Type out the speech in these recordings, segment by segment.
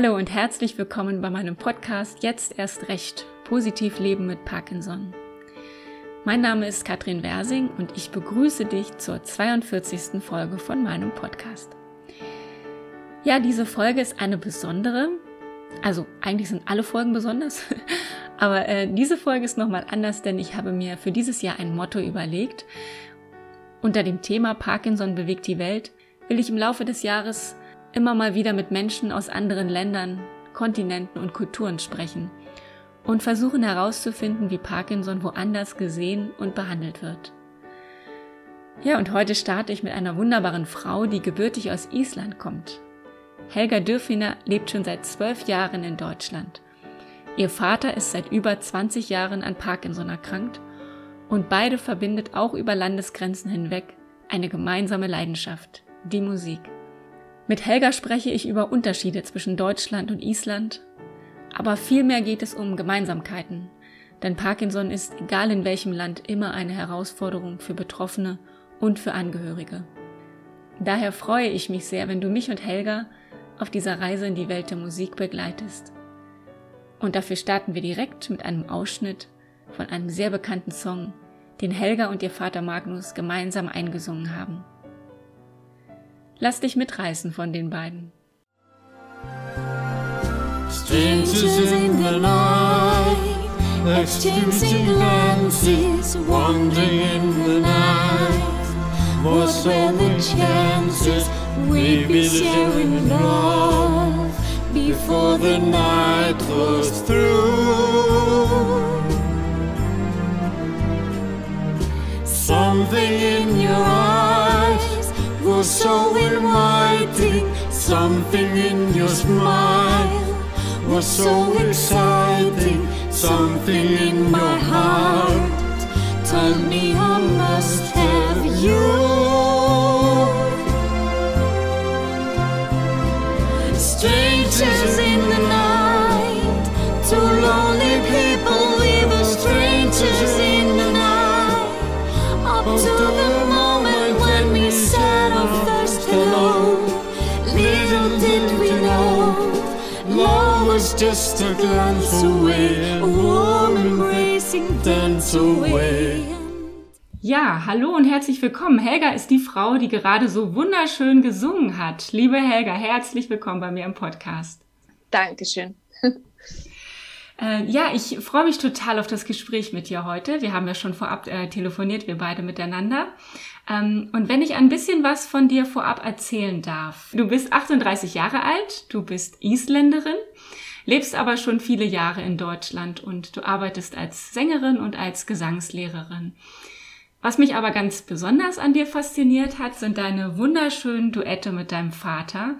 Hallo und herzlich willkommen bei meinem Podcast Jetzt erst recht. Positiv leben mit Parkinson. Mein Name ist Katrin Wersing und ich begrüße dich zur 42. Folge von meinem Podcast. Ja, diese Folge ist eine besondere. Also eigentlich sind alle Folgen besonders, aber äh, diese Folge ist nochmal anders, denn ich habe mir für dieses Jahr ein Motto überlegt. Unter dem Thema Parkinson bewegt die Welt will ich im Laufe des Jahres immer mal wieder mit Menschen aus anderen Ländern, Kontinenten und Kulturen sprechen und versuchen herauszufinden, wie Parkinson woanders gesehen und behandelt wird. Ja, und heute starte ich mit einer wunderbaren Frau, die gebürtig aus Island kommt. Helga Dürfiner lebt schon seit zwölf Jahren in Deutschland. Ihr Vater ist seit über 20 Jahren an Parkinson erkrankt und beide verbindet auch über Landesgrenzen hinweg eine gemeinsame Leidenschaft, die Musik. Mit Helga spreche ich über Unterschiede zwischen Deutschland und Island, aber vielmehr geht es um Gemeinsamkeiten, denn Parkinson ist, egal in welchem Land, immer eine Herausforderung für Betroffene und für Angehörige. Daher freue ich mich sehr, wenn du mich und Helga auf dieser Reise in die Welt der Musik begleitest. Und dafür starten wir direkt mit einem Ausschnitt von einem sehr bekannten Song, den Helga und ihr Vater Magnus gemeinsam eingesungen haben. Lass dich mitreißen von den beiden. Strangers in the night, exchanging glances, wandering in the night. What's all the chances we be sharing love before the night was through? Something in your eyes was so inviting. Something in your smile was so exciting. Something in my heart told me I must have you. Strangers in the night, was just a glance away, a warm embracing dance away. Ja, hallo und herzlich willkommen. Helga ist die Frau, die gerade so wunderschön gesungen hat. Liebe Helga, herzlich willkommen bei mir im Podcast. Dankeschön. Äh, ja, ich freue mich total auf das Gespräch mit dir heute. Wir haben ja schon vorab äh, telefoniert, wir beide miteinander. Ähm, und wenn ich ein bisschen was von dir vorab erzählen darf. Du bist 38 Jahre alt, du bist Isländerin, lebst aber schon viele Jahre in Deutschland und du arbeitest als Sängerin und als Gesangslehrerin. Was mich aber ganz besonders an dir fasziniert hat, sind deine wunderschönen Duette mit deinem Vater,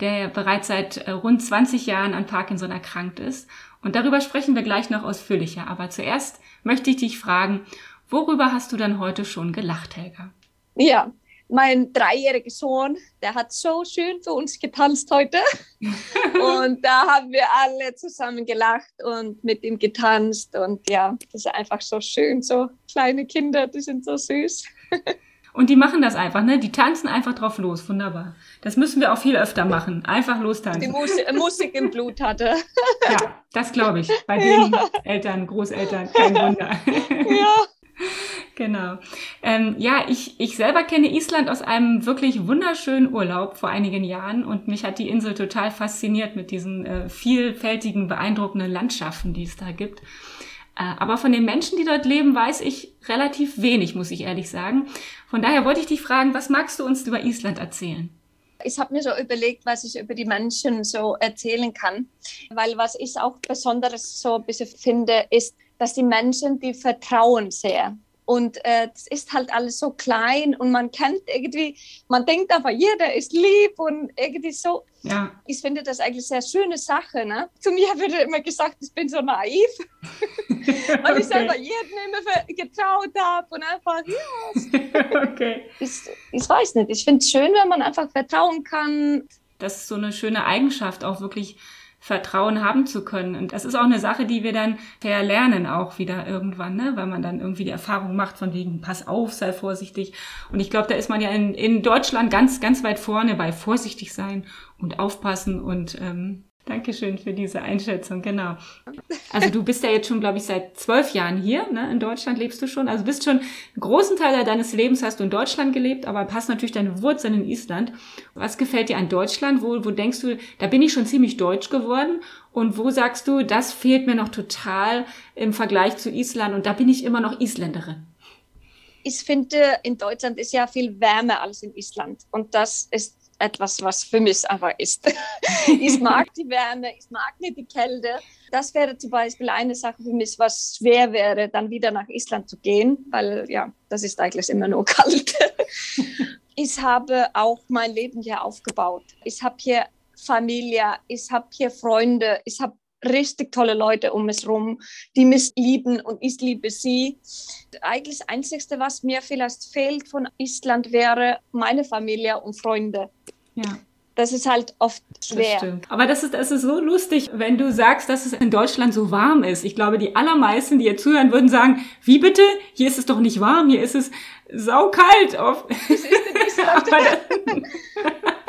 der bereits seit äh, rund 20 Jahren an Parkinson erkrankt ist. Und darüber sprechen wir gleich noch ausführlicher. Aber zuerst möchte ich dich fragen, worüber hast du dann heute schon gelacht, Helga? Ja, mein dreijähriger Sohn, der hat so schön für uns getanzt heute. und da haben wir alle zusammen gelacht und mit ihm getanzt. Und ja, das ist einfach so schön. So kleine Kinder, die sind so süß. Und die machen das einfach, ne? Die tanzen einfach drauf los. Wunderbar. Das müssen wir auch viel öfter machen. Einfach lostanzen. Die Musik, Musik im Blut hatte. Ja, das glaube ich. Bei den ja. Eltern, Großeltern, kein Wunder. Ja. Genau. Ähm, ja, ich, ich selber kenne Island aus einem wirklich wunderschönen Urlaub vor einigen Jahren und mich hat die Insel total fasziniert mit diesen äh, vielfältigen, beeindruckenden Landschaften, die es da gibt. Äh, aber von den Menschen, die dort leben, weiß ich relativ wenig, muss ich ehrlich sagen. Von daher wollte ich dich fragen, was magst du uns über Island erzählen? Ich habe mir so überlegt, was ich über die Menschen so erzählen kann, weil was ich auch besonderes so ein bisschen finde, ist, dass die Menschen, die vertrauen sehr. Und äh, das ist halt alles so klein und man kennt irgendwie, man denkt einfach, jeder ist lieb und irgendwie so. Ja. Ich finde das eigentlich eine sehr schöne Sache. Ne? Zu mir wird immer gesagt, ich bin so naiv, weil okay. ich selber jedem immer getraut habe und einfach, ja. okay. Ich, ich weiß nicht, ich finde es schön, wenn man einfach vertrauen kann. Das ist so eine schöne Eigenschaft, auch wirklich Vertrauen haben zu können. Und das ist auch eine Sache, die wir dann verlernen auch wieder irgendwann, ne? weil man dann irgendwie die Erfahrung macht von wegen, pass auf, sei vorsichtig. Und ich glaube, da ist man ja in, in Deutschland ganz, ganz weit vorne bei vorsichtig sein und aufpassen und ähm, Dankeschön für diese Einschätzung, genau. Also du bist ja jetzt schon, glaube ich, seit zwölf Jahren hier, ne? In Deutschland lebst du schon. Also bist schon einen großen Teil deines Lebens hast du in Deutschland gelebt, aber hast natürlich deine Wurzeln in Island. Was gefällt dir an Deutschland? Wo, wo denkst du, da bin ich schon ziemlich deutsch geworden? Und wo sagst du, das fehlt mir noch total im Vergleich zu Island und da bin ich immer noch Isländerin? Ich finde, in Deutschland ist ja viel wärmer als in Island. Und das ist etwas, was für mich einfach ist. ich mag die Wärme, ich mag nicht die Kälte. Das wäre zum Beispiel eine Sache für mich, was schwer wäre, dann wieder nach Island zu gehen, weil ja, das ist eigentlich immer nur kalt. ich habe auch mein Leben hier aufgebaut. Ich habe hier Familie, ich habe hier Freunde, ich habe richtig tolle Leute um mich herum, die mich lieben und ich liebe sie. Eigentlich das Einzige, was mir vielleicht fehlt von Island, wäre meine Familie und Freunde. Ja. Das ist halt oft schwer. Das Aber das ist, das ist so lustig, wenn du sagst, dass es in Deutschland so warm ist. Ich glaube, die allermeisten, die hier zuhören, würden sagen, wie bitte? Hier ist es doch nicht warm, hier ist es saukalt. Auf.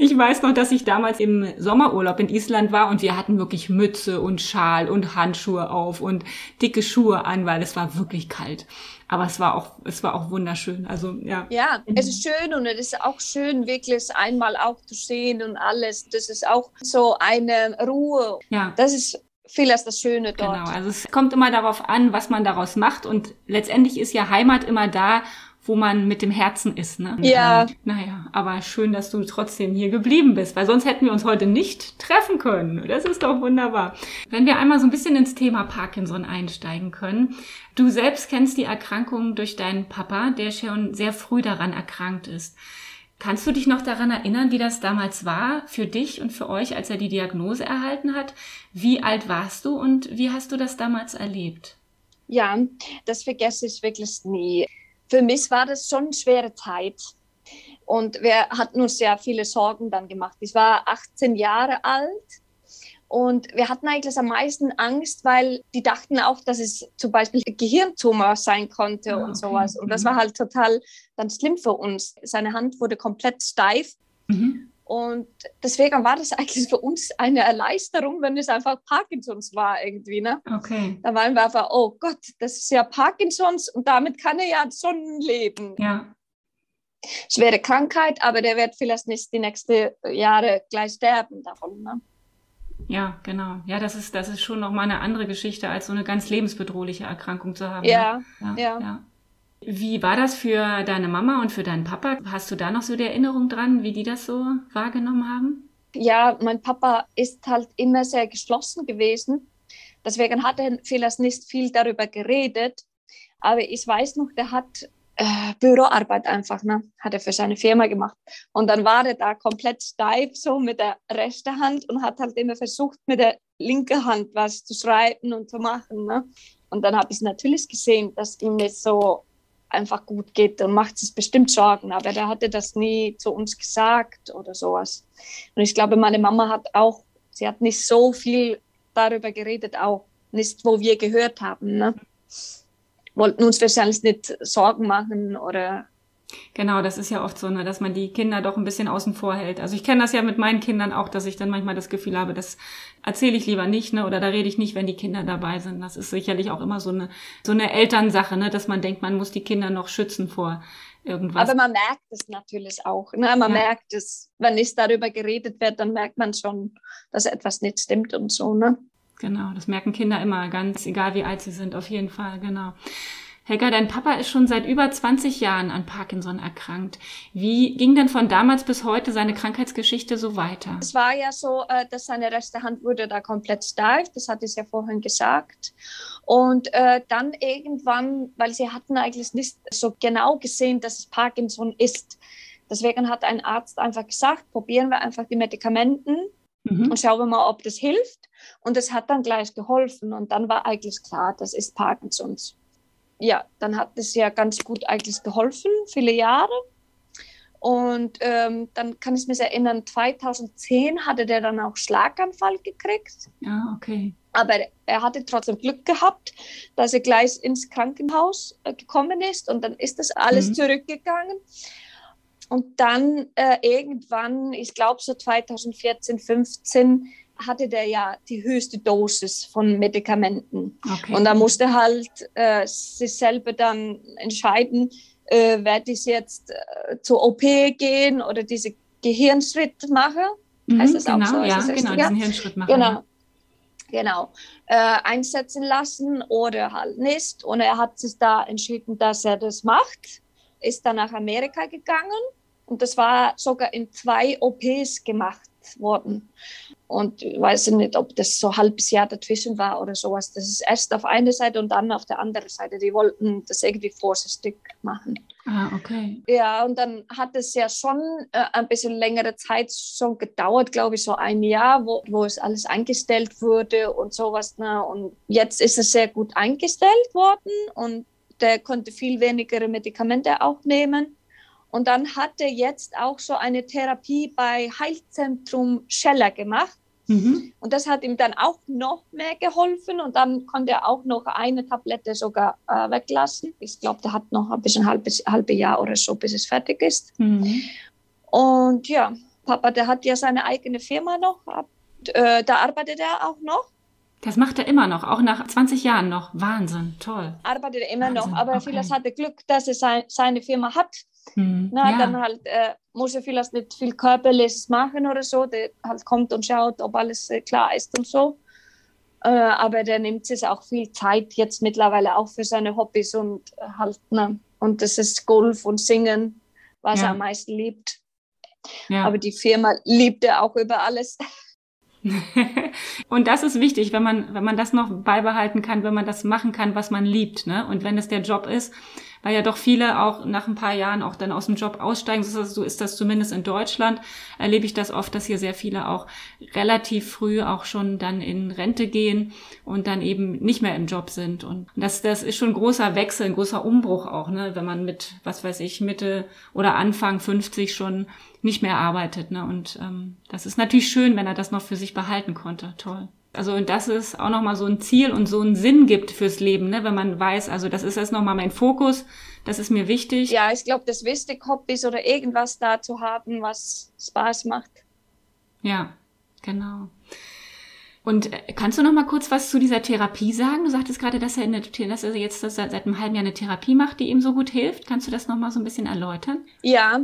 Ich weiß noch, dass ich damals im Sommerurlaub in Island war und wir hatten wirklich Mütze und Schal und Handschuhe auf und dicke Schuhe an, weil es war wirklich kalt. Aber es war auch, es war auch wunderschön. Also, ja. Ja, es ist schön und es ist auch schön, wirklich einmal auch zu sehen und alles. Das ist auch so eine Ruhe. Ja. Das ist vieles das Schöne dort. Genau, also es kommt immer darauf an, was man daraus macht und letztendlich ist ja Heimat immer da, wo man mit dem Herzen ist. Ne? Ja. Ähm, naja, aber schön, dass du trotzdem hier geblieben bist, weil sonst hätten wir uns heute nicht treffen können. Das ist doch wunderbar. Wenn wir einmal so ein bisschen ins Thema Parkinson einsteigen können. Du selbst kennst die Erkrankung durch deinen Papa, der schon sehr früh daran erkrankt ist. Kannst du dich noch daran erinnern, wie das damals war für dich und für euch, als er die Diagnose erhalten hat? Wie alt warst du und wie hast du das damals erlebt? Ja, das vergesse ich wirklich nie für mich war das schon eine schwere Zeit. Und wir hatten uns sehr viele Sorgen dann gemacht. Ich war 18 Jahre alt und wir hatten eigentlich am meisten Angst, weil die dachten auch, dass es zum Beispiel Gehirntumor sein konnte okay. und sowas. Und das war halt total dann schlimm für uns. Seine Hand wurde komplett steif. Mhm. Und deswegen war das eigentlich für uns eine Erleichterung, wenn es einfach Parkinsons war irgendwie. Ne? Okay. Da waren wir einfach, oh Gott, das ist ja Parkinsons und damit kann er ja schon leben. Ja. Schwere Krankheit, aber der wird vielleicht nicht die nächsten Jahre gleich sterben davon. Ne? Ja, genau. Ja, das ist, das ist schon nochmal eine andere Geschichte, als so eine ganz lebensbedrohliche Erkrankung zu haben. Ja, ne? ja. ja. ja. Wie war das für deine Mama und für deinen Papa? Hast du da noch so die Erinnerung dran, wie die das so wahrgenommen haben? Ja, mein Papa ist halt immer sehr geschlossen gewesen. Deswegen hat er vielleicht nicht viel darüber geredet. Aber ich weiß noch, der hat äh, Büroarbeit einfach, ne? hat er für seine Firma gemacht. Und dann war er da komplett steif, so mit der rechten Hand und hat halt immer versucht, mit der linken Hand was zu schreiben und zu machen. Ne? Und dann habe ich natürlich gesehen, dass ihm nicht so einfach gut geht und macht sich bestimmt Sorgen. Aber der hatte das nie zu uns gesagt oder sowas. Und ich glaube, meine Mama hat auch, sie hat nicht so viel darüber geredet, auch nicht, wo wir gehört haben. Ne? Wollten uns wahrscheinlich nicht Sorgen machen oder Genau, das ist ja oft so, ne, dass man die Kinder doch ein bisschen außen vor hält. Also ich kenne das ja mit meinen Kindern auch, dass ich dann manchmal das Gefühl habe, das erzähle ich lieber nicht, ne, oder da rede ich nicht, wenn die Kinder dabei sind. Das ist sicherlich auch immer so eine so eine Elternsache, ne, dass man denkt, man muss die Kinder noch schützen vor irgendwas. Aber man merkt es natürlich auch. Ne? Man ja. merkt es, wenn nicht darüber geredet wird, dann merkt man schon, dass etwas nicht stimmt und so, ne? Genau, das merken Kinder immer, ganz egal wie alt sie sind, auf jeden Fall, genau. Helga, dein Papa ist schon seit über 20 Jahren an Parkinson erkrankt. Wie ging denn von damals bis heute seine Krankheitsgeschichte so weiter? Es war ja so, äh, dass seine rechte Hand wurde da komplett steif, das hatte ich ja vorhin gesagt. Und äh, dann irgendwann, weil sie hatten eigentlich nicht so genau gesehen, dass es Parkinson ist. Deswegen hat ein Arzt einfach gesagt, probieren wir einfach die Medikamenten mhm. und schauen wir mal, ob das hilft. Und es hat dann gleich geholfen. Und dann war eigentlich klar, das ist Parkinsons ja, dann hat es ja ganz gut eigentlich geholfen, viele Jahre. Und ähm, dann kann ich mich erinnern, 2010 hatte der dann auch Schlaganfall gekriegt. Ja, okay. Aber er hatte trotzdem Glück gehabt, dass er gleich ins Krankenhaus äh, gekommen ist und dann ist das alles mhm. zurückgegangen. und dann äh, irgendwann, ich glaube so 2014, 15, hatte der ja die höchste Dosis von Medikamenten. Okay. Und da musste halt äh, sich selber dann entscheiden, äh, werde ich jetzt äh, zur OP gehen oder diese Gehirnschritt machen. Mhm, heißt das genau, auch so? Ja, genau, diesen Hirnschritt machen. Genau. Genau. Äh, einsetzen lassen oder halt nicht. Und er hat sich da entschieden, dass er das macht. Ist dann nach Amerika gegangen und das war sogar in zwei OPs gemacht worden. Und ich weiß nicht, ob das so ein halbes Jahr dazwischen war oder sowas. Das ist erst auf einer Seite und dann auf der anderen Seite. Die wollten das irgendwie vorsichtig machen. Ah, okay. Ja, und dann hat es ja schon äh, ein bisschen längere Zeit schon gedauert, glaube ich, so ein Jahr, wo, wo es alles eingestellt wurde und sowas. Ne? Und jetzt ist es sehr gut eingestellt worden und der konnte viel weniger Medikamente auch nehmen. Und dann hat er jetzt auch so eine Therapie bei Heilzentrum Scheller gemacht. Mhm. Und das hat ihm dann auch noch mehr geholfen und dann konnte er auch noch eine Tablette sogar äh, weglassen. Ich glaube, der hat noch ein bisschen halbes halbe Jahr oder so, bis es fertig ist. Mhm. Und ja, Papa, der hat ja seine eigene Firma noch. Äh, da arbeitet er auch noch. Das macht er immer noch, auch nach 20 Jahren noch. Wahnsinn, toll. Arbeitet er immer Wahnsinn, noch, aber okay. vieles hatte Glück, dass er sein, seine Firma hat. Hm, Na, ja. Dann halt äh, muss er vielleicht nicht viel Körperliches machen oder so. Der halt kommt und schaut, ob alles äh, klar ist und so. Äh, aber der nimmt sich auch viel Zeit jetzt mittlerweile auch für seine Hobbys und halt, ne? Und das ist Golf und Singen, was ja. er am meisten liebt. Ja. Aber die Firma liebt er auch über alles. und das ist wichtig, wenn man, wenn man das noch beibehalten kann, wenn man das machen kann, was man liebt, ne? Und wenn es der Job ist, weil ja doch viele auch nach ein paar Jahren auch dann aus dem Job aussteigen. So ist das zumindest in Deutschland. Erlebe ich das oft, dass hier sehr viele auch relativ früh auch schon dann in Rente gehen und dann eben nicht mehr im Job sind. Und das, das ist schon ein großer Wechsel, ein großer Umbruch auch, ne? wenn man mit, was weiß ich, Mitte oder Anfang 50 schon nicht mehr arbeitet. Ne? Und ähm, das ist natürlich schön, wenn er das noch für sich behalten konnte. Toll. Also und das ist auch nochmal so ein Ziel und so einen Sinn gibt fürs Leben, ne? wenn man weiß, also das ist jetzt nochmal mein Fokus, das ist mir wichtig. Ja, ich glaube, das wichtig, Hobbys oder irgendwas da zu haben, was Spaß macht. Ja, genau. Und äh, kannst du noch mal kurz was zu dieser Therapie sagen? Du sagtest gerade, dass er, in der, dass er jetzt seit, seit einem halben Jahr eine Therapie macht, die ihm so gut hilft. Kannst du das noch mal so ein bisschen erläutern? Ja,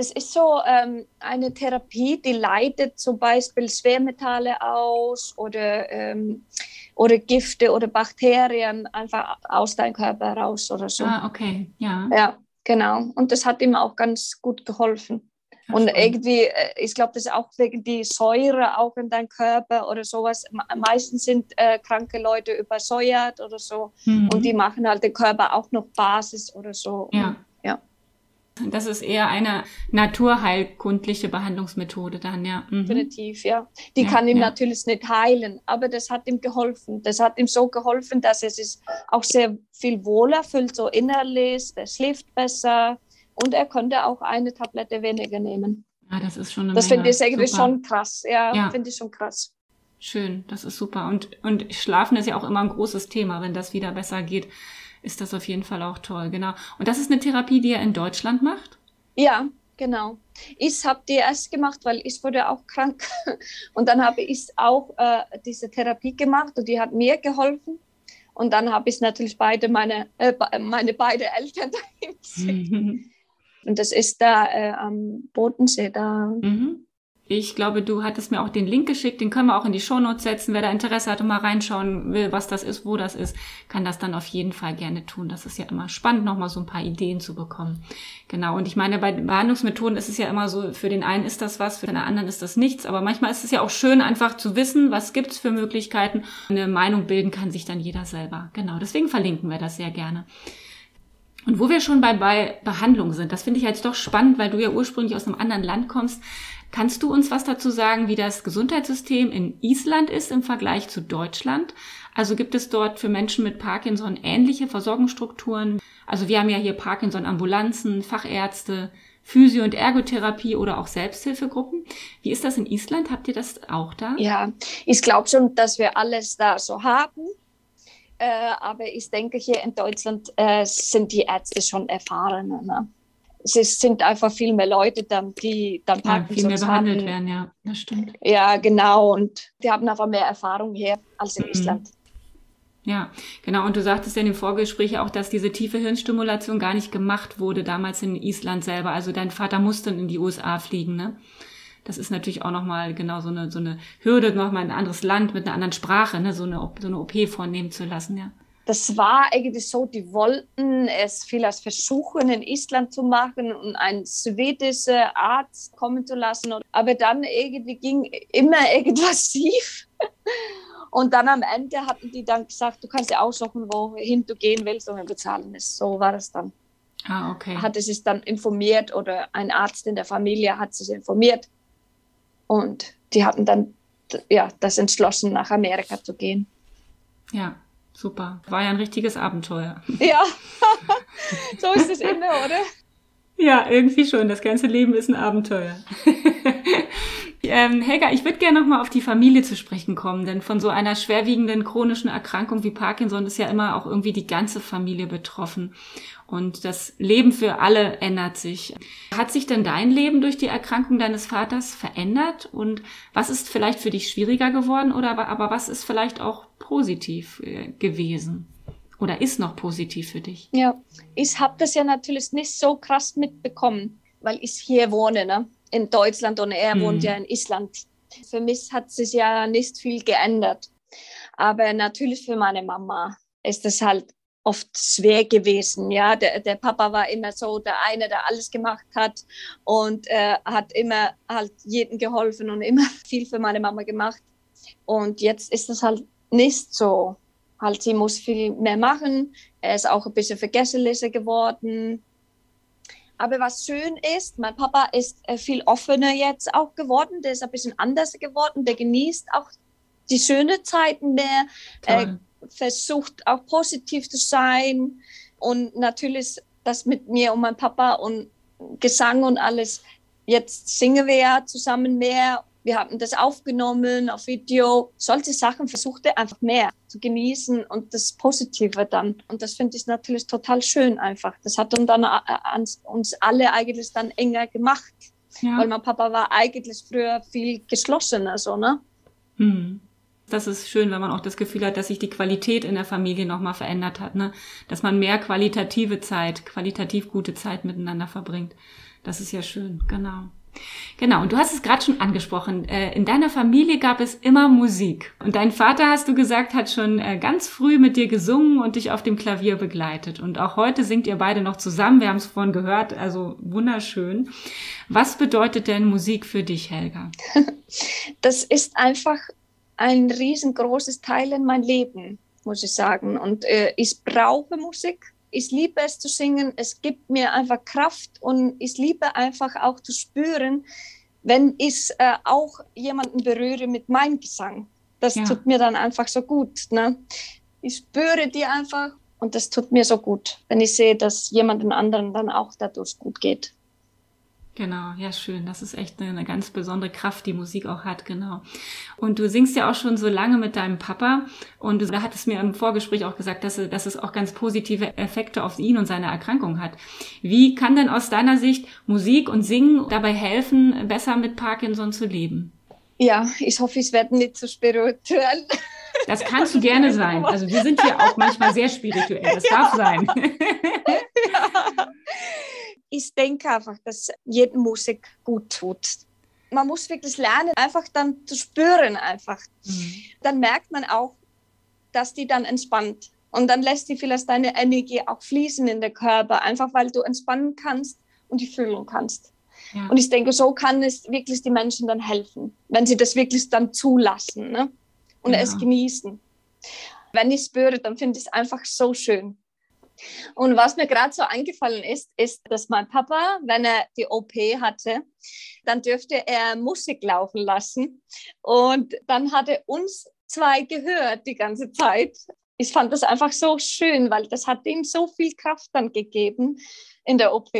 das ist so ähm, eine Therapie, die leitet zum Beispiel Schwermetalle aus oder, ähm, oder Gifte oder Bakterien einfach aus deinem Körper raus oder so. Ah, okay, ja. Ja, genau. Und das hat ihm auch ganz gut geholfen. Und irgendwie, äh, ich glaube, das ist auch wegen die Säure auch in deinem Körper oder sowas. Meistens sind äh, kranke Leute übersäuert oder so. Mhm. Und die machen halt den Körper auch noch Basis oder so. Ja. Das ist eher eine naturheilkundliche Behandlungsmethode dann, ja. Mhm. Definitiv, ja. Die ja, kann ihm ja. natürlich nicht heilen, aber das hat ihm geholfen. Das hat ihm so geholfen, dass er sich auch sehr viel wohler fühlt, so innerlich. Er schläft besser und er konnte auch eine Tablette weniger nehmen. Ja, das ist schon eine Das finde ich irgendwie schon krass. Ja, ja. finde ich schon krass. Schön, das ist super. Und, und Schlafen ist ja auch immer ein großes Thema. Wenn das wieder besser geht, ist das auf jeden Fall auch toll. Genau. Und das ist eine Therapie, die er in Deutschland macht? Ja, genau. Ich habe die erst gemacht, weil ich wurde auch krank. Und dann habe ich auch äh, diese Therapie gemacht und die hat mir geholfen. Und dann habe ich natürlich beide meine, äh, meine beide Eltern dahin Und das ist da äh, am Bodensee da. Mhm. Ich glaube, du hattest mir auch den Link geschickt, den können wir auch in die Shownotes setzen. Wer da Interesse hat und mal reinschauen will, was das ist, wo das ist, kann das dann auf jeden Fall gerne tun. Das ist ja immer spannend, nochmal so ein paar Ideen zu bekommen. Genau. Und ich meine, bei Behandlungsmethoden ist es ja immer so, für den einen ist das was, für den anderen ist das nichts. Aber manchmal ist es ja auch schön, einfach zu wissen, was gibt's für Möglichkeiten. Eine Meinung bilden kann sich dann jeder selber. Genau. Deswegen verlinken wir das sehr gerne. Und wo wir schon bei, bei Behandlung sind, das finde ich jetzt doch spannend, weil du ja ursprünglich aus einem anderen Land kommst. Kannst du uns was dazu sagen, wie das Gesundheitssystem in Island ist im Vergleich zu Deutschland? Also gibt es dort für Menschen mit Parkinson ähnliche Versorgungsstrukturen? Also wir haben ja hier Parkinson-Ambulanzen, Fachärzte, Physio- und Ergotherapie oder auch Selbsthilfegruppen. Wie ist das in Island? Habt ihr das auch da? Ja, ich glaube schon, dass wir alles da so haben. Äh, aber ich denke, hier in Deutschland äh, sind die Ärzte schon erfahrener. Ne? Es sind einfach viel mehr Leute, dann, die dann ja, viel mehr behandelt hatten. werden, ja, das stimmt. Ja, genau. Und die haben einfach mehr Erfahrung hier als in mhm. Island. Ja, genau. Und du sagtest ja in dem Vorgespräch auch, dass diese tiefe Hirnstimulation gar nicht gemacht wurde damals in Island selber. Also dein Vater musste in die USA fliegen, ne? Das ist natürlich auch nochmal genau so eine, so eine Hürde, nochmal ein anderes Land mit einer anderen Sprache, ne? so, eine, so eine OP vornehmen zu lassen, ja. Das war eigentlich so, die wollten es vielleicht versuchen, in Island zu machen und einen schwedischen Arzt kommen zu lassen. Aber dann irgendwie ging immer irgendwas schief. Und dann am Ende hatten die dann gesagt, du kannst ja aussuchen, wohin du gehen willst und wir bezahlen es. So war es dann. Ah, okay. Hat es sich dann informiert oder ein Arzt in der Familie hat sich informiert. Und die hatten dann ja, das entschlossen, nach Amerika zu gehen. Ja, super. War ja ein richtiges Abenteuer. Ja, so ist es immer, oder? Ja, irgendwie schon. Das ganze Leben ist ein Abenteuer. Ähm, Helga, ich würde gerne nochmal auf die Familie zu sprechen kommen, denn von so einer schwerwiegenden chronischen Erkrankung wie Parkinson ist ja immer auch irgendwie die ganze Familie betroffen. Und das Leben für alle ändert sich. Hat sich denn dein Leben durch die Erkrankung deines Vaters verändert? Und was ist vielleicht für dich schwieriger geworden oder aber, was ist vielleicht auch positiv äh, gewesen? Oder ist noch positiv für dich? Ja, ich habe das ja natürlich nicht so krass mitbekommen, weil ich hier wohne. Ne? in Deutschland und er mhm. wohnt ja in Island. Für mich hat sich ja nicht viel geändert. Aber natürlich für meine Mama ist es halt oft schwer gewesen. Ja, der, der Papa war immer so der eine, der alles gemacht hat und äh, hat immer halt jedem geholfen und immer viel für meine Mama gemacht. Und jetzt ist es halt nicht so. Halt, sie muss viel mehr machen. Er ist auch ein bisschen vergesslicher geworden. Aber was schön ist, mein Papa ist äh, viel offener jetzt auch geworden. Der ist ein bisschen anders geworden. Der genießt auch die schönen Zeiten mehr, äh, versucht auch positiv zu sein. Und natürlich das mit mir und meinem Papa und Gesang und alles. Jetzt singen wir ja zusammen mehr wir haben das aufgenommen auf Video. Solche Sachen versuchte einfach mehr zu genießen und das Positive dann. Und das finde ich natürlich total schön einfach. Das hat uns dann äh, uns alle eigentlich dann enger gemacht. Ja. Weil mein Papa war eigentlich früher viel geschlossener, so, ne? Hm. Das ist schön, wenn man auch das Gefühl hat, dass sich die Qualität in der Familie nochmal verändert hat, ne? Dass man mehr qualitative Zeit, qualitativ gute Zeit miteinander verbringt. Das ist ja schön, genau. Genau, und du hast es gerade schon angesprochen. Äh, in deiner Familie gab es immer Musik. Und dein Vater, hast du gesagt, hat schon äh, ganz früh mit dir gesungen und dich auf dem Klavier begleitet. Und auch heute singt ihr beide noch zusammen. Wir haben es vorhin gehört, also wunderschön. Was bedeutet denn Musik für dich, Helga? Das ist einfach ein riesengroßes Teil in mein Leben, muss ich sagen. Und äh, ich brauche Musik ich liebe es zu singen, es gibt mir einfach Kraft und ich liebe einfach auch zu spüren, wenn ich äh, auch jemanden berühre mit meinem Gesang. Das ja. tut mir dann einfach so gut. Ne? Ich spüre die einfach und das tut mir so gut, wenn ich sehe, dass jemandem anderen dann auch dadurch gut geht. Genau, ja, schön. Das ist echt eine, eine, ganz besondere Kraft, die Musik auch hat, genau. Und du singst ja auch schon so lange mit deinem Papa und du hattest mir im Vorgespräch auch gesagt, dass, dass es auch ganz positive Effekte auf ihn und seine Erkrankung hat. Wie kann denn aus deiner Sicht Musik und Singen dabei helfen, besser mit Parkinson zu leben? Ja, ich hoffe, ich werde nicht zu so spirituell. Das kannst du gerne sein. Also wir sind hier auch manchmal sehr spirituell. Das ja. darf sein. Ja ich denke einfach, dass jede Musik gut tut. Man muss wirklich lernen, einfach dann zu spüren einfach. Mhm. Dann merkt man auch, dass die dann entspannt. Und dann lässt die vielleicht deine Energie auch fließen in den Körper, einfach weil du entspannen kannst und die fühlen kannst. Ja. Und ich denke, so kann es wirklich die Menschen dann helfen, wenn sie das wirklich dann zulassen ne? und ja. es genießen. Wenn ich spüre, dann finde ich es einfach so schön. Und was mir gerade so eingefallen ist, ist, dass mein Papa, wenn er die OP hatte, dann dürfte er Musik laufen lassen. Und dann hat er uns zwei gehört die ganze Zeit. Ich fand das einfach so schön, weil das hat ihm so viel Kraft dann gegeben in der OP.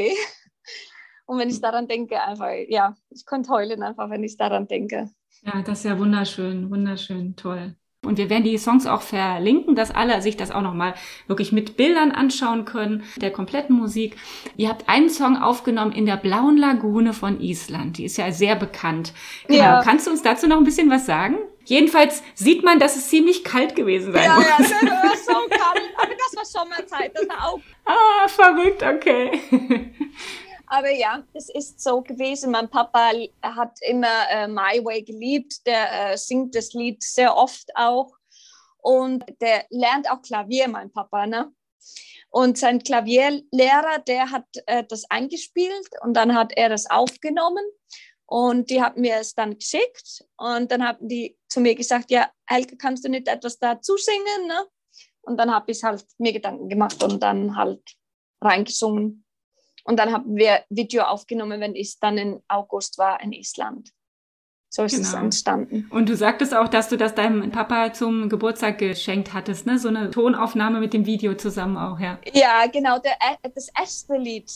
Und wenn ich daran denke, einfach, ja, ich konnte heulen einfach, wenn ich daran denke. Ja, das ist ja wunderschön, wunderschön, toll. Und wir werden die Songs auch verlinken, dass alle sich das auch nochmal wirklich mit Bildern anschauen können, der kompletten Musik. Ihr habt einen Song aufgenommen in der Blauen Lagune von Island. Die ist ja sehr bekannt. Genau. Ja. Kannst du uns dazu noch ein bisschen was sagen? Jedenfalls sieht man, dass es ziemlich kalt gewesen sein ja, muss. Ja, das war so kalt. Aber das war Sommerzeit, das war auch. Ah, verrückt, okay. Aber ja, es ist so gewesen. Mein Papa hat immer äh, My Way geliebt. Der äh, singt das Lied sehr oft auch. Und der lernt auch Klavier, mein Papa. Ne? Und sein Klavierlehrer, der hat äh, das eingespielt und dann hat er das aufgenommen. Und die haben mir es dann geschickt. Und dann haben die zu mir gesagt, ja, Helge, kannst du nicht etwas dazu singen? Ne? Und dann habe ich halt mir Gedanken gemacht und dann halt reingesungen. Und dann haben wir Video aufgenommen, wenn ich dann in August war in Island. So ist genau. es entstanden. Und du sagtest auch, dass du das deinem Papa zum Geburtstag geschenkt hattest, ne? So eine Tonaufnahme mit dem Video zusammen auch, ja. Ja, genau. Der, äh, das erste Lied,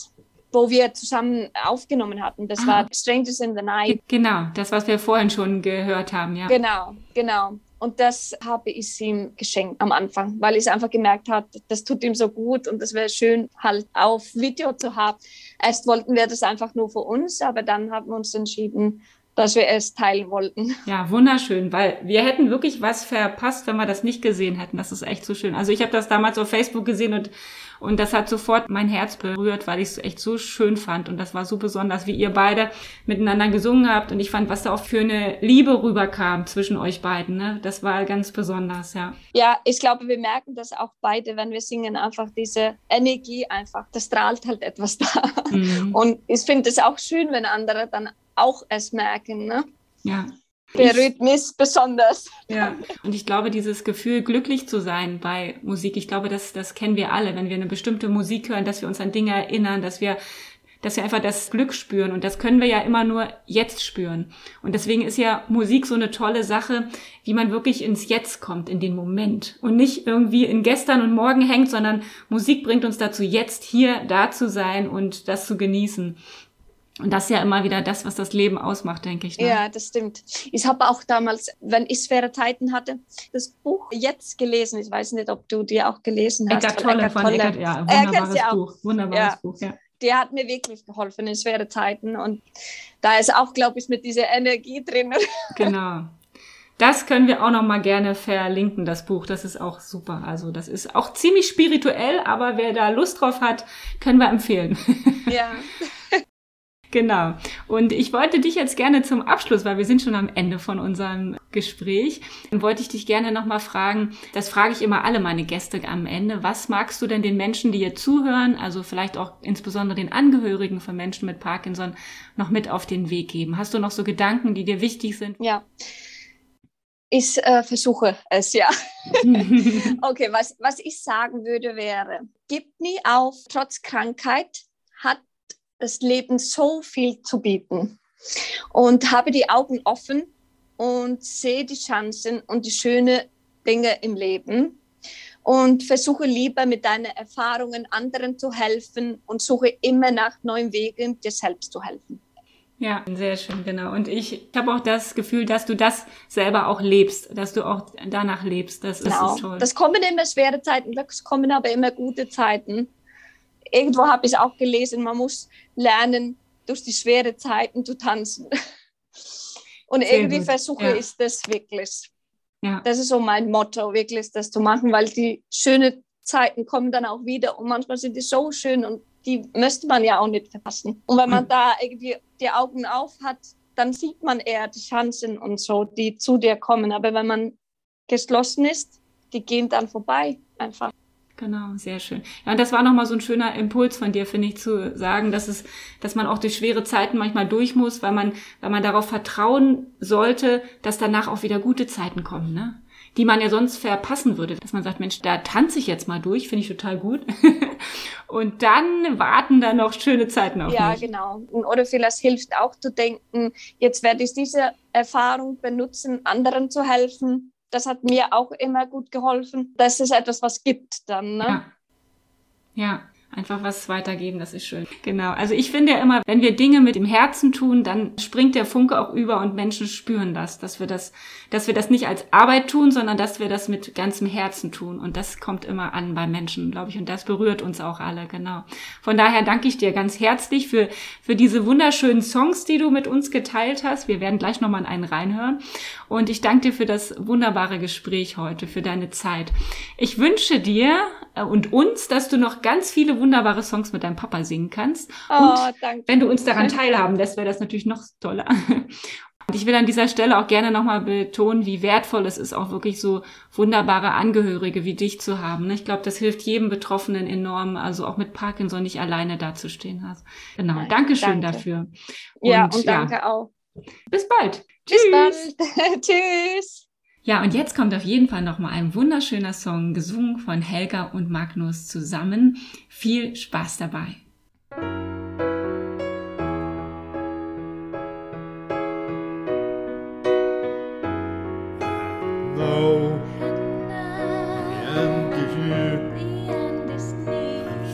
wo wir zusammen aufgenommen hatten, das ah. war Strangers in the Night. Genau, das, was wir vorhin schon gehört haben, ja. Genau, genau. Und das habe ich ihm geschenkt am Anfang, weil ich einfach gemerkt habe, das tut ihm so gut und das wäre schön halt auf Video zu haben. Erst wollten wir das einfach nur für uns, aber dann haben wir uns entschieden, dass wir es teilen wollten. Ja, wunderschön, weil wir hätten wirklich was verpasst, wenn wir das nicht gesehen hätten. Das ist echt so schön. Also ich habe das damals auf Facebook gesehen und und das hat sofort mein Herz berührt, weil ich es echt so schön fand und das war so besonders, wie ihr beide miteinander gesungen habt und ich fand, was da auch für eine Liebe rüberkam zwischen euch beiden. Ne? Das war ganz besonders, ja. Ja, ich glaube, wir merken das auch beide, wenn wir singen, einfach diese Energie einfach, das strahlt halt etwas da. Mhm. Und ich finde es auch schön, wenn andere dann auch es merken. Ne? Ja. Berührt mich besonders. Ja, und ich glaube, dieses Gefühl, glücklich zu sein bei Musik, ich glaube, das, das kennen wir alle, wenn wir eine bestimmte Musik hören, dass wir uns an Dinge erinnern, dass wir dass wir einfach das Glück spüren. Und das können wir ja immer nur jetzt spüren. Und deswegen ist ja Musik so eine tolle Sache, wie man wirklich ins Jetzt kommt, in den Moment. Und nicht irgendwie in gestern und morgen hängt, sondern Musik bringt uns dazu, jetzt hier da zu sein und das zu genießen. Und das ist ja immer wieder das, was das Leben ausmacht, denke ich. Ne? Ja, das stimmt. Ich habe auch damals, wenn ich schwere Zeiten hatte, das Buch jetzt gelesen. Ich weiß nicht, ob du die auch gelesen hast. Eckart Tolle von Tolle. Eckart, ja, wunderbares äh, Buch. Wunderbares ja. Buch, ja. Der hat mir wirklich geholfen in schwere Zeiten. Und da ist auch, glaube ich, mit dieser Energie drin. Genau. Das können wir auch noch mal gerne verlinken, das Buch. Das ist auch super. Also das ist auch ziemlich spirituell, aber wer da Lust drauf hat, können wir empfehlen. Ja. Genau. Und ich wollte dich jetzt gerne zum Abschluss, weil wir sind schon am Ende von unserem Gespräch, wollte ich dich gerne nochmal fragen, das frage ich immer alle meine Gäste am Ende, was magst du denn den Menschen, die hier zuhören, also vielleicht auch insbesondere den Angehörigen von Menschen mit Parkinson, noch mit auf den Weg geben? Hast du noch so Gedanken, die dir wichtig sind? Ja. Ich äh, versuche es, ja. okay, was, was ich sagen würde wäre, gib nie auf, trotz Krankheit hat das Leben so viel zu bieten. Und habe die Augen offen und sehe die Chancen und die schönen Dinge im Leben und versuche lieber mit deinen Erfahrungen anderen zu helfen und suche immer nach neuen Wegen, dir selbst zu helfen. Ja, sehr schön, genau. Und ich habe auch das Gefühl, dass du das selber auch lebst, dass du auch danach lebst. Das genau. ist toll. Das kommen immer schwere Zeiten, das kommen aber immer gute Zeiten irgendwo habe ich auch gelesen, man muss lernen, durch die schwere Zeiten zu tanzen. Und Sehr irgendwie gut. versuche ja. ich das wirklich. Ja. Das ist so mein Motto, wirklich das zu machen, weil die schönen Zeiten kommen dann auch wieder und manchmal sind die so schön und die müsste man ja auch nicht verpassen. Und wenn man mhm. da irgendwie die Augen auf hat, dann sieht man eher die Chancen und so, die zu dir kommen. Aber wenn man geschlossen ist, die gehen dann vorbei einfach. Genau, sehr schön. Ja, und das war nochmal so ein schöner Impuls von dir, finde ich, zu sagen, dass es, dass man auch durch schwere Zeiten manchmal durch muss, weil man, weil man darauf vertrauen sollte, dass danach auch wieder gute Zeiten kommen, ne? Die man ja sonst verpassen würde. Dass man sagt, Mensch, da tanze ich jetzt mal durch, finde ich total gut. und dann warten da noch schöne Zeiten auf ja, mich. Ja, genau. Oder vielleicht hilft auch zu denken, jetzt werde ich diese Erfahrung benutzen, anderen zu helfen das hat mir auch immer gut geholfen, dass es etwas was gibt dann. Ne? Ja. ja. Einfach was weitergeben, das ist schön. Genau. Also ich finde ja immer, wenn wir Dinge mit dem Herzen tun, dann springt der Funke auch über und Menschen spüren das, dass wir das, dass wir das nicht als Arbeit tun, sondern dass wir das mit ganzem Herzen tun. Und das kommt immer an bei Menschen, glaube ich. Und das berührt uns auch alle, genau. Von daher danke ich dir ganz herzlich für, für diese wunderschönen Songs, die du mit uns geteilt hast. Wir werden gleich nochmal in einen reinhören. Und ich danke dir für das wunderbare Gespräch heute, für deine Zeit. Ich wünsche dir und uns, dass du noch ganz viele wunderbare Songs mit deinem Papa singen kannst. Oh, und danke. wenn du uns daran teilhaben lässt, wäre das natürlich noch toller. Und ich will an dieser Stelle auch gerne nochmal betonen, wie wertvoll es ist, auch wirklich so wunderbare Angehörige wie dich zu haben. Ich glaube, das hilft jedem Betroffenen enorm, also auch mit Parkinson nicht alleine dazustehen hast. Genau, Nein, Dankeschön danke. dafür. Und, ja, und danke ja, auch. Bis bald. Bis Tschüss. bald. Tschüss. Ja, und jetzt kommt auf jeden Fall nochmal ein wunderschöner Song, gesungen von Helga und Magnus zusammen. Viel Spaß dabei.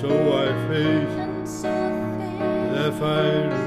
So I face the final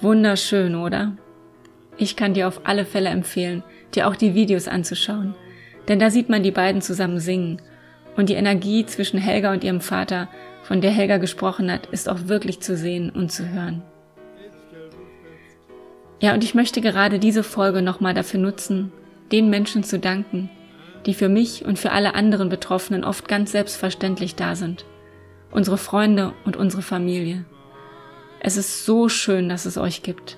Wunderschön, oder? Ich kann dir auf alle Fälle empfehlen, dir auch die Videos anzuschauen, denn da sieht man die beiden zusammen singen. Und die Energie zwischen Helga und ihrem Vater, von der Helga gesprochen hat, ist auch wirklich zu sehen und zu hören. Ja, und ich möchte gerade diese Folge nochmal dafür nutzen, den Menschen zu danken, die für mich und für alle anderen Betroffenen oft ganz selbstverständlich da sind. Unsere Freunde und unsere Familie. Es ist so schön, dass es euch gibt.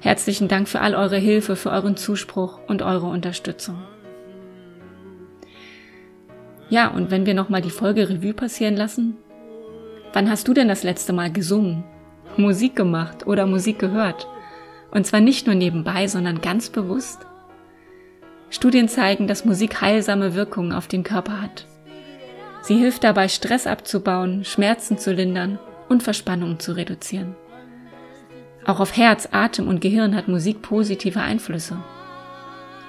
Herzlichen Dank für all eure Hilfe, für euren Zuspruch und eure Unterstützung. Ja, und wenn wir nochmal die Folge Revue passieren lassen, wann hast du denn das letzte Mal gesungen, Musik gemacht oder Musik gehört? Und zwar nicht nur nebenbei, sondern ganz bewusst? Studien zeigen, dass Musik heilsame Wirkungen auf den Körper hat. Sie hilft dabei, Stress abzubauen, Schmerzen zu lindern und Verspannungen zu reduzieren. Auch auf Herz, Atem und Gehirn hat Musik positive Einflüsse.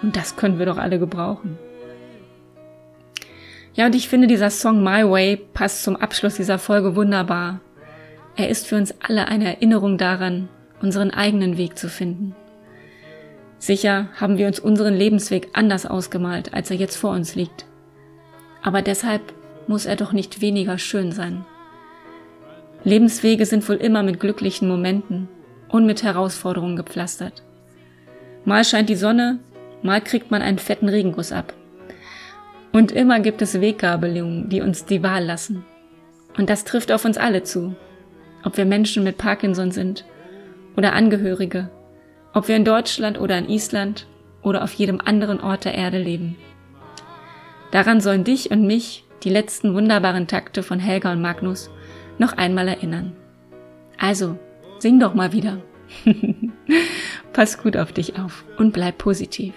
Und das können wir doch alle gebrauchen. Ja, und ich finde, dieser Song My Way passt zum Abschluss dieser Folge wunderbar. Er ist für uns alle eine Erinnerung daran, unseren eigenen Weg zu finden. Sicher haben wir uns unseren Lebensweg anders ausgemalt, als er jetzt vor uns liegt. Aber deshalb muss er doch nicht weniger schön sein. Lebenswege sind wohl immer mit glücklichen Momenten und mit Herausforderungen gepflastert. Mal scheint die Sonne, mal kriegt man einen fetten Regenguss ab. Und immer gibt es Weggabelungen, die uns die Wahl lassen. Und das trifft auf uns alle zu. Ob wir Menschen mit Parkinson sind oder Angehörige, ob wir in Deutschland oder in Island oder auf jedem anderen Ort der Erde leben. Daran sollen dich und mich die letzten wunderbaren Takte von Helga und Magnus noch einmal erinnern. Also, sing doch mal wieder. Pass gut auf dich auf und bleib positiv.